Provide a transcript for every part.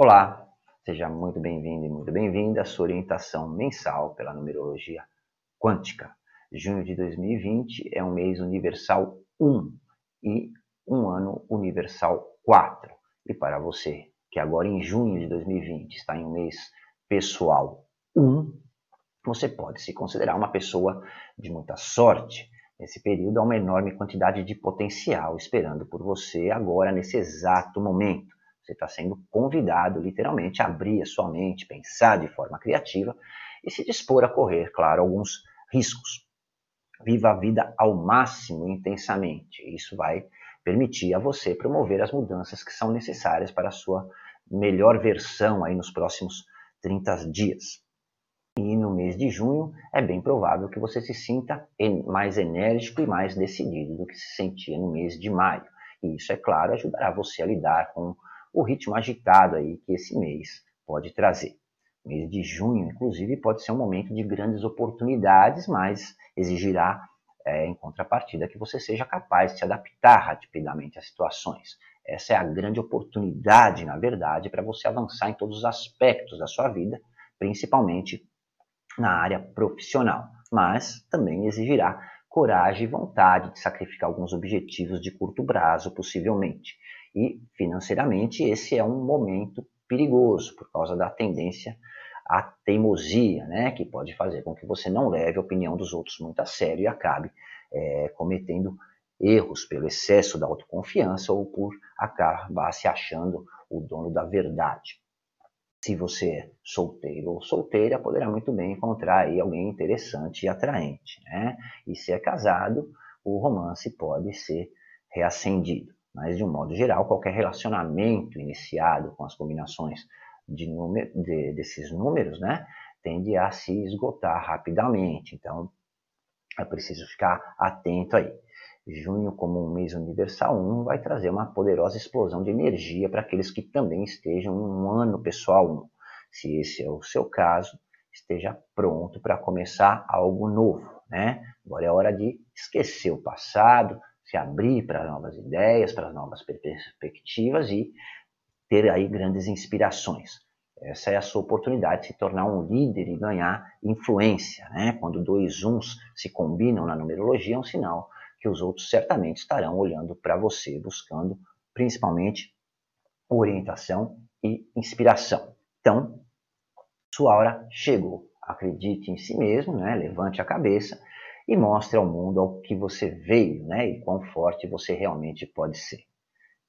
Olá, seja muito bem-vindo e muito bem-vinda à sua orientação mensal pela numerologia quântica. Junho de 2020 é um mês universal 1 e um ano universal 4. E para você que agora em junho de 2020 está em um mês pessoal 1, você pode se considerar uma pessoa de muita sorte. Nesse período há uma enorme quantidade de potencial esperando por você agora nesse exato momento. Você está sendo convidado, literalmente, a abrir a sua mente, pensar de forma criativa e se dispor a correr, claro, alguns riscos. Viva a vida ao máximo intensamente. Isso vai permitir a você promover as mudanças que são necessárias para a sua melhor versão aí nos próximos 30 dias. E no mês de junho é bem provável que você se sinta mais enérgico e mais decidido do que se sentia no mês de maio. E isso, é claro, ajudará você a lidar com o ritmo agitado aí que esse mês pode trazer. O mês de junho, inclusive, pode ser um momento de grandes oportunidades, mas exigirá, é, em contrapartida, que você seja capaz de se adaptar rapidamente às situações. Essa é a grande oportunidade, na verdade, para você avançar em todos os aspectos da sua vida, principalmente na área profissional. Mas também exigirá coragem e vontade de sacrificar alguns objetivos de curto prazo, possivelmente. E financeiramente, esse é um momento perigoso por causa da tendência à teimosia, né, que pode fazer com que você não leve a opinião dos outros muito a sério e acabe é, cometendo erros pelo excesso da autoconfiança ou por acabar se achando o dono da verdade. Se você é solteiro ou solteira, poderá muito bem encontrar aí alguém interessante e atraente. Né? E se é casado, o romance pode ser reacendido. Mas, de um modo geral, qualquer relacionamento iniciado com as combinações de número, de, desses números né, tende a se esgotar rapidamente. Então, é preciso ficar atento aí. Junho, como um mês universal 1, vai trazer uma poderosa explosão de energia para aqueles que também estejam em um ano pessoal 1. Se esse é o seu caso, esteja pronto para começar algo novo. Né? Agora é hora de esquecer o passado, se abrir para novas ideias, para novas perspectivas e ter aí grandes inspirações. Essa é a sua oportunidade de se tornar um líder e ganhar influência. Né? Quando dois uns se combinam na numerologia, é um sinal que os outros certamente estarão olhando para você, buscando principalmente orientação e inspiração. Então, sua hora chegou. Acredite em si mesmo, né? levante a cabeça e mostre ao mundo ao que você veio né? e quão forte você realmente pode ser.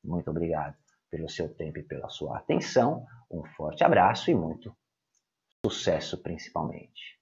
Muito obrigado pelo seu tempo e pela sua atenção. Um forte abraço e muito sucesso, principalmente.